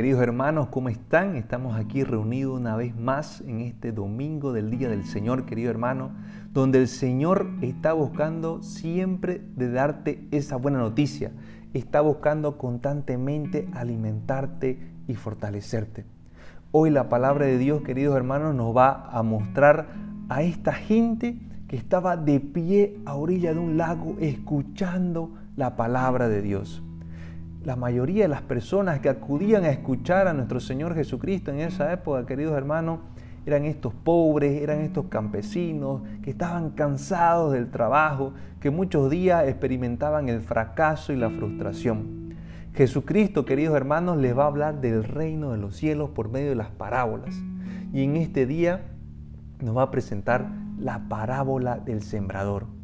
Queridos hermanos, ¿cómo están? Estamos aquí reunidos una vez más en este domingo del Día del Señor, querido hermano, donde el Señor está buscando siempre de darte esa buena noticia. Está buscando constantemente alimentarte y fortalecerte. Hoy la palabra de Dios, queridos hermanos, nos va a mostrar a esta gente que estaba de pie a orilla de un lago escuchando la palabra de Dios la mayoría de las personas que acudían a escuchar a nuestro Señor Jesucristo en esa época, queridos hermanos, eran estos pobres, eran estos campesinos que estaban cansados del trabajo, que muchos días experimentaban el fracaso y la frustración. Jesucristo, queridos hermanos, les va a hablar del reino de los cielos por medio de las parábolas. Y en este día nos va a presentar la parábola del sembrador.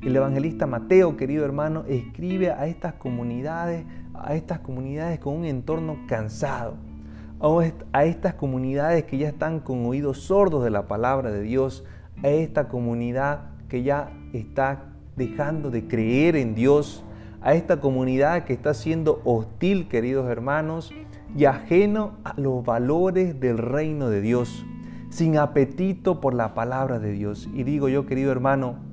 El evangelista Mateo, querido hermano, escribe a estas comunidades a estas comunidades con un entorno cansado, a estas comunidades que ya están con oídos sordos de la palabra de Dios, a esta comunidad que ya está dejando de creer en Dios, a esta comunidad que está siendo hostil, queridos hermanos, y ajeno a los valores del reino de Dios, sin apetito por la palabra de Dios. Y digo yo, querido hermano,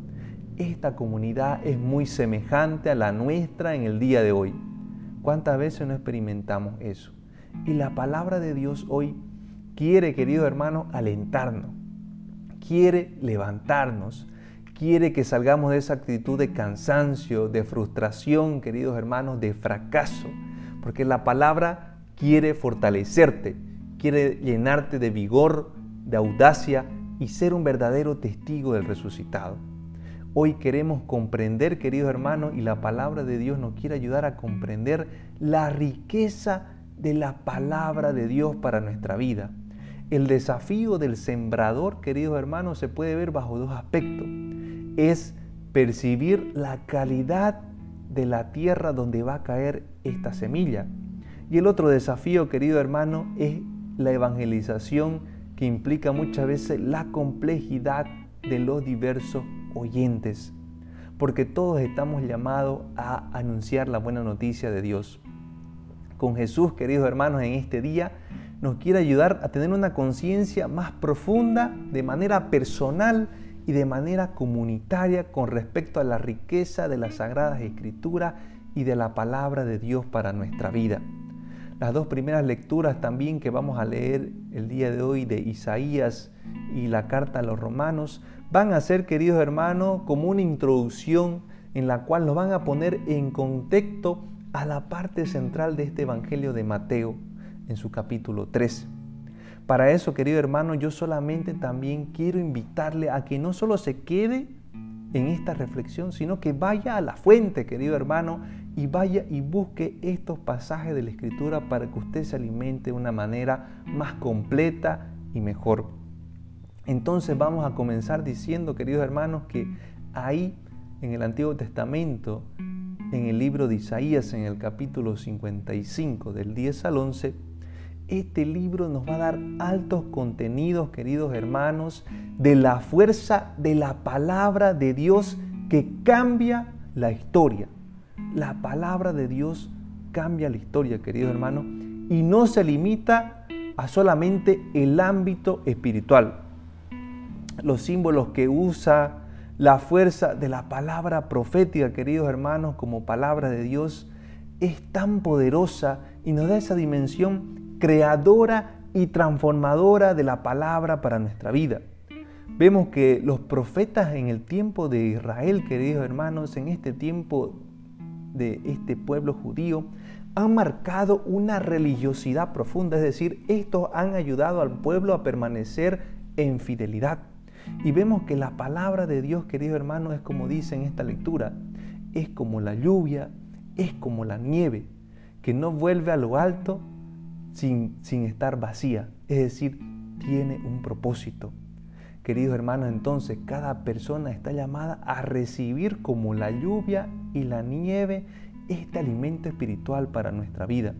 esta comunidad es muy semejante a la nuestra en el día de hoy. ¿Cuántas veces no experimentamos eso? Y la palabra de Dios hoy quiere, querido hermano, alentarnos, quiere levantarnos, quiere que salgamos de esa actitud de cansancio, de frustración, queridos hermanos, de fracaso, porque la palabra quiere fortalecerte, quiere llenarte de vigor, de audacia y ser un verdadero testigo del resucitado. Hoy queremos comprender, queridos hermanos, y la palabra de Dios nos quiere ayudar a comprender la riqueza de la palabra de Dios para nuestra vida. El desafío del sembrador, queridos hermanos, se puede ver bajo dos aspectos. Es percibir la calidad de la tierra donde va a caer esta semilla. Y el otro desafío, querido hermano, es la evangelización que implica muchas veces la complejidad de los diversos oyentes, porque todos estamos llamados a anunciar la buena noticia de Dios. Con Jesús, queridos hermanos, en este día nos quiere ayudar a tener una conciencia más profunda, de manera personal y de manera comunitaria con respecto a la riqueza de las Sagradas Escrituras y de la palabra de Dios para nuestra vida. Las dos primeras lecturas también que vamos a leer el día de hoy de Isaías y la carta a los romanos van a ser, queridos hermanos, como una introducción en la cual nos van a poner en contexto a la parte central de este Evangelio de Mateo en su capítulo 3. Para eso, querido hermano, yo solamente también quiero invitarle a que no solo se quede en esta reflexión, sino que vaya a la fuente, querido hermano, y vaya y busque estos pasajes de la Escritura para que usted se alimente de una manera más completa y mejor. Entonces vamos a comenzar diciendo, queridos hermanos, que ahí en el Antiguo Testamento, en el libro de Isaías, en el capítulo 55, del 10 al 11, este libro nos va a dar altos contenidos, queridos hermanos, de la fuerza de la palabra de Dios que cambia la historia. La palabra de Dios cambia la historia, queridos hermanos, y no se limita a solamente el ámbito espiritual los símbolos que usa, la fuerza de la palabra profética, queridos hermanos, como palabra de Dios, es tan poderosa y nos da esa dimensión creadora y transformadora de la palabra para nuestra vida. Vemos que los profetas en el tiempo de Israel, queridos hermanos, en este tiempo de este pueblo judío, han marcado una religiosidad profunda, es decir, estos han ayudado al pueblo a permanecer en fidelidad. Y vemos que la palabra de Dios, querido hermano, es como dice en esta lectura, es como la lluvia, es como la nieve, que no vuelve a lo alto sin, sin estar vacía, es decir, tiene un propósito. Queridos hermanos, entonces cada persona está llamada a recibir como la lluvia y la nieve este alimento espiritual para nuestra vida.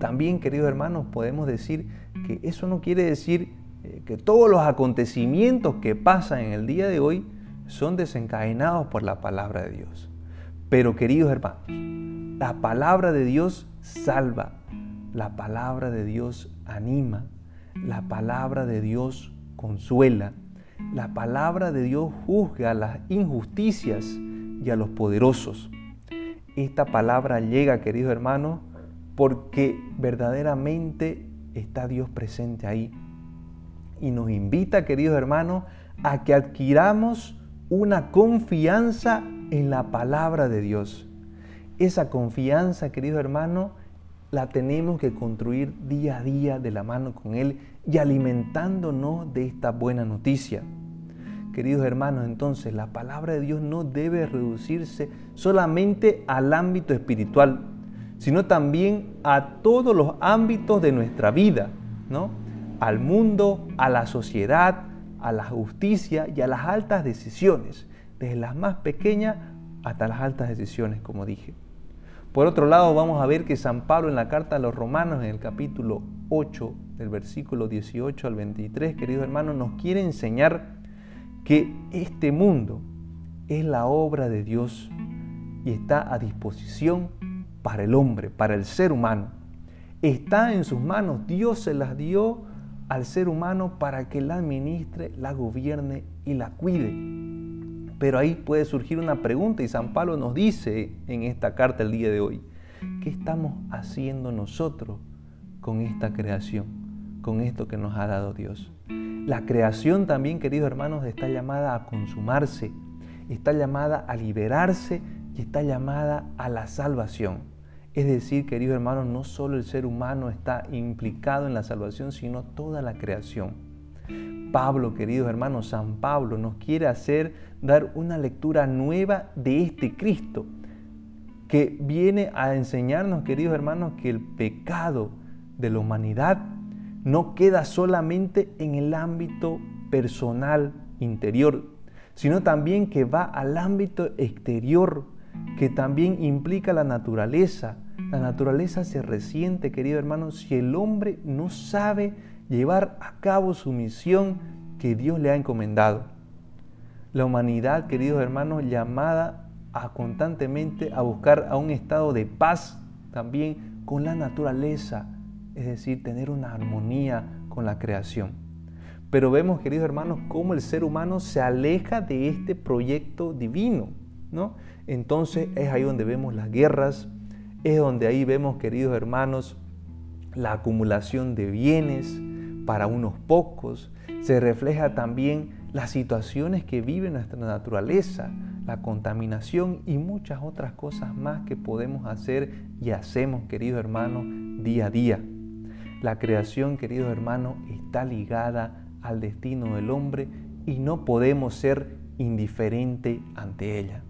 También, queridos hermanos, podemos decir que eso no quiere decir que todos los acontecimientos que pasan en el día de hoy son desencadenados por la palabra de Dios. Pero queridos hermanos, la palabra de Dios salva, la palabra de Dios anima, la palabra de Dios consuela, la palabra de Dios juzga las injusticias y a los poderosos. Esta palabra llega, queridos hermanos, porque verdaderamente está Dios presente ahí. Y nos invita, queridos hermanos, a que adquiramos una confianza en la palabra de Dios. Esa confianza, queridos hermanos, la tenemos que construir día a día de la mano con Él y alimentándonos de esta buena noticia. Queridos hermanos, entonces la palabra de Dios no debe reducirse solamente al ámbito espiritual, sino también a todos los ámbitos de nuestra vida, ¿no? Al mundo, a la sociedad, a la justicia y a las altas decisiones, desde las más pequeñas hasta las altas decisiones, como dije. Por otro lado, vamos a ver que San Pablo en la carta a los romanos, en el capítulo 8, del versículo 18 al 23, queridos hermanos, nos quiere enseñar que este mundo es la obra de Dios y está a disposición para el hombre, para el ser humano. Está en sus manos, Dios se las dio al ser humano para que la administre, la gobierne y la cuide. Pero ahí puede surgir una pregunta y San Pablo nos dice en esta carta el día de hoy, ¿qué estamos haciendo nosotros con esta creación, con esto que nos ha dado Dios? La creación también, queridos hermanos, está llamada a consumarse, está llamada a liberarse y está llamada a la salvación. Es decir, queridos hermanos, no solo el ser humano está implicado en la salvación, sino toda la creación. Pablo, queridos hermanos, San Pablo nos quiere hacer dar una lectura nueva de este Cristo, que viene a enseñarnos, queridos hermanos, que el pecado de la humanidad no queda solamente en el ámbito personal interior, sino también que va al ámbito exterior, que también implica la naturaleza. La naturaleza se resiente, querido hermano, si el hombre no sabe llevar a cabo su misión que Dios le ha encomendado. La humanidad, queridos hermanos, llamada constantemente a buscar a un estado de paz también con la naturaleza, es decir, tener una armonía con la creación. Pero vemos, queridos hermanos, cómo el ser humano se aleja de este proyecto divino, ¿no? Entonces es ahí donde vemos las guerras, es donde ahí vemos, queridos hermanos, la acumulación de bienes para unos pocos, se refleja también las situaciones que vive nuestra naturaleza, la contaminación y muchas otras cosas más que podemos hacer y hacemos, queridos hermanos, día a día. La creación, queridos hermanos, está ligada al destino del hombre y no podemos ser indiferentes ante ella.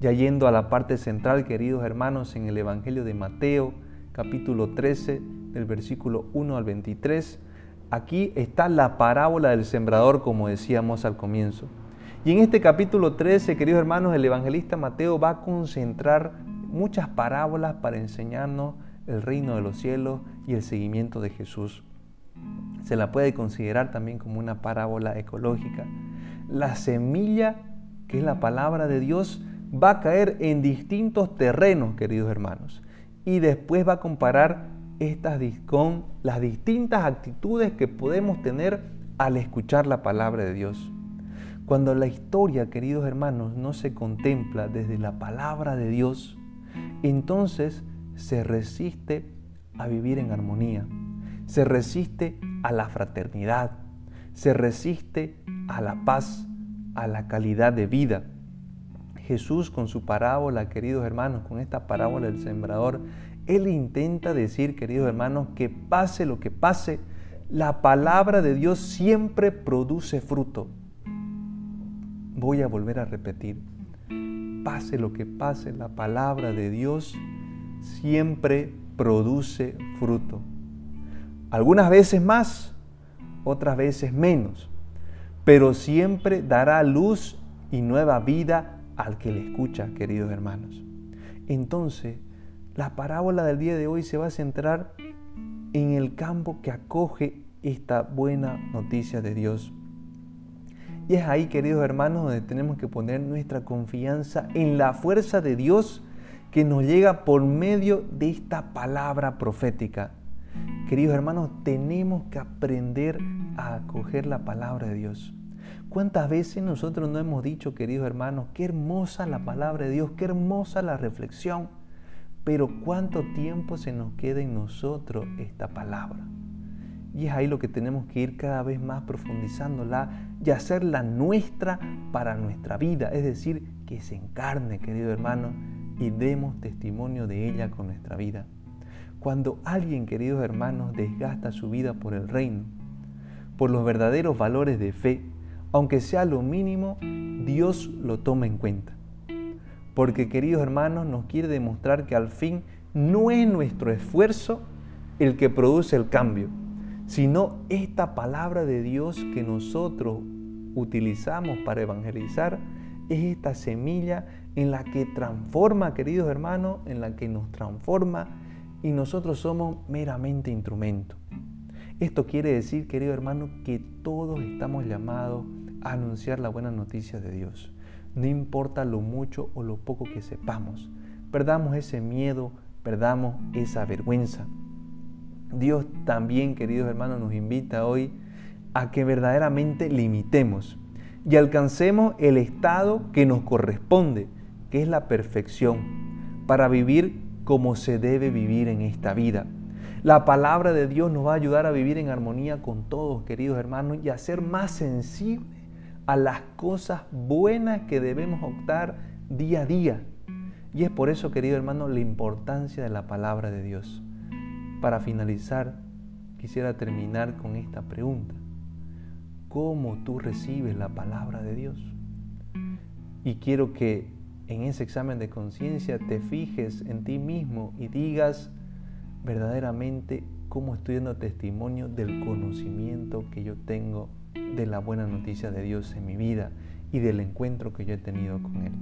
Ya yendo a la parte central, queridos hermanos, en el Evangelio de Mateo, capítulo 13, del versículo 1 al 23, aquí está la parábola del sembrador, como decíamos al comienzo. Y en este capítulo 13, queridos hermanos, el evangelista Mateo va a concentrar muchas parábolas para enseñarnos el reino de los cielos y el seguimiento de Jesús. Se la puede considerar también como una parábola ecológica. La semilla, que es la palabra de Dios, va a caer en distintos terrenos, queridos hermanos. Y después va a comparar estas con las distintas actitudes que podemos tener al escuchar la palabra de Dios. Cuando la historia, queridos hermanos, no se contempla desde la palabra de Dios, entonces se resiste a vivir en armonía, se resiste a la fraternidad, se resiste a la paz, a la calidad de vida. Jesús con su parábola, queridos hermanos, con esta parábola del sembrador, Él intenta decir, queridos hermanos, que pase lo que pase, la palabra de Dios siempre produce fruto. Voy a volver a repetir, pase lo que pase, la palabra de Dios siempre produce fruto. Algunas veces más, otras veces menos, pero siempre dará luz y nueva vida al que le escucha, queridos hermanos. Entonces, la parábola del día de hoy se va a centrar en el campo que acoge esta buena noticia de Dios. Y es ahí, queridos hermanos, donde tenemos que poner nuestra confianza en la fuerza de Dios que nos llega por medio de esta palabra profética. Queridos hermanos, tenemos que aprender a acoger la palabra de Dios. ¿Cuántas veces nosotros no hemos dicho, queridos hermanos, qué hermosa la palabra de Dios, qué hermosa la reflexión? Pero cuánto tiempo se nos queda en nosotros esta palabra. Y es ahí lo que tenemos que ir cada vez más profundizándola y hacerla nuestra para nuestra vida. Es decir, que se encarne, querido hermano, y demos testimonio de ella con nuestra vida. Cuando alguien, queridos hermanos, desgasta su vida por el reino, por los verdaderos valores de fe, aunque sea lo mínimo, Dios lo toma en cuenta. Porque, queridos hermanos, nos quiere demostrar que al fin no es nuestro esfuerzo el que produce el cambio, sino esta palabra de Dios que nosotros utilizamos para evangelizar, es esta semilla en la que transforma, queridos hermanos, en la que nos transforma y nosotros somos meramente instrumento. Esto quiere decir, querido hermano, que todos estamos llamados a anunciar la buena noticia de Dios. No importa lo mucho o lo poco que sepamos. Perdamos ese miedo, perdamos esa vergüenza. Dios también, queridos hermanos, nos invita hoy a que verdaderamente limitemos y alcancemos el estado que nos corresponde que es la perfección, para vivir como se debe vivir en esta vida. La palabra de Dios nos va a ayudar a vivir en armonía con todos, queridos hermanos, y a ser más sensibles a las cosas buenas que debemos optar día a día. Y es por eso, querido hermano, la importancia de la palabra de Dios. Para finalizar, quisiera terminar con esta pregunta. ¿Cómo tú recibes la palabra de Dios? Y quiero que en ese examen de conciencia te fijes en ti mismo y digas verdaderamente cómo estoy dando testimonio del conocimiento que yo tengo de la buena noticia de Dios en mi vida y del encuentro que yo he tenido con Él.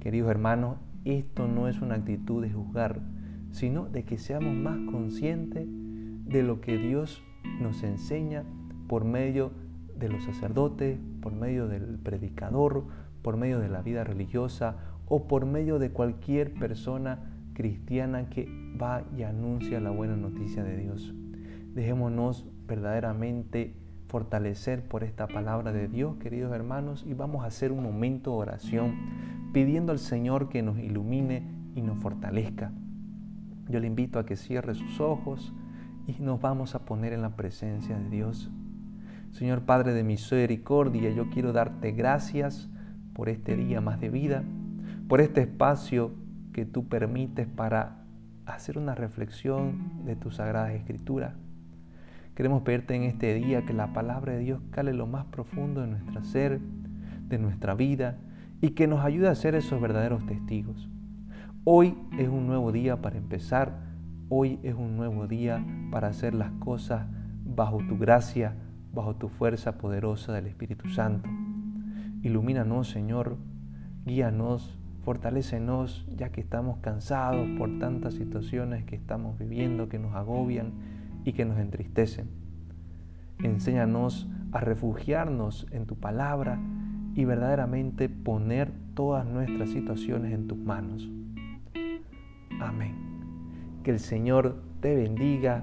Queridos hermanos, esto no es una actitud de juzgar, sino de que seamos más conscientes de lo que Dios nos enseña por medio de los sacerdotes, por medio del predicador, por medio de la vida religiosa o por medio de cualquier persona cristiana que va y anuncia la buena noticia de Dios. Dejémonos verdaderamente fortalecer por esta palabra de Dios, queridos hermanos, y vamos a hacer un momento de oración pidiendo al Señor que nos ilumine y nos fortalezca. Yo le invito a que cierre sus ojos y nos vamos a poner en la presencia de Dios. Señor Padre de misericordia, yo quiero darte gracias por este día más de vida, por este espacio que tú permites para hacer una reflexión de tu sagrada escritura. Queremos pedirte en este día que la palabra de Dios cale lo más profundo de nuestro ser, de nuestra vida y que nos ayude a ser esos verdaderos testigos. Hoy es un nuevo día para empezar, hoy es un nuevo día para hacer las cosas bajo tu gracia, bajo tu fuerza poderosa del Espíritu Santo. Ilumínanos, Señor, guíanos, fortalécenos, ya que estamos cansados por tantas situaciones que estamos viviendo, que nos agobian y que nos entristecen. Enséñanos a refugiarnos en tu palabra y verdaderamente poner todas nuestras situaciones en tus manos. Amén. Que el Señor te bendiga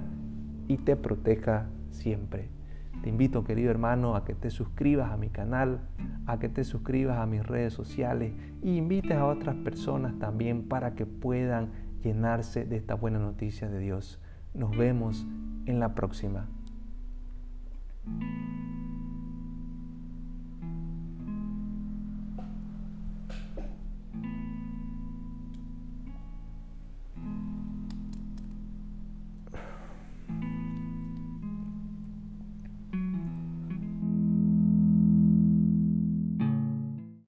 y te proteja siempre. Te invito, querido hermano, a que te suscribas a mi canal, a que te suscribas a mis redes sociales y invites a otras personas también para que puedan llenarse de esta buena noticia de Dios. Nos vemos en la próxima.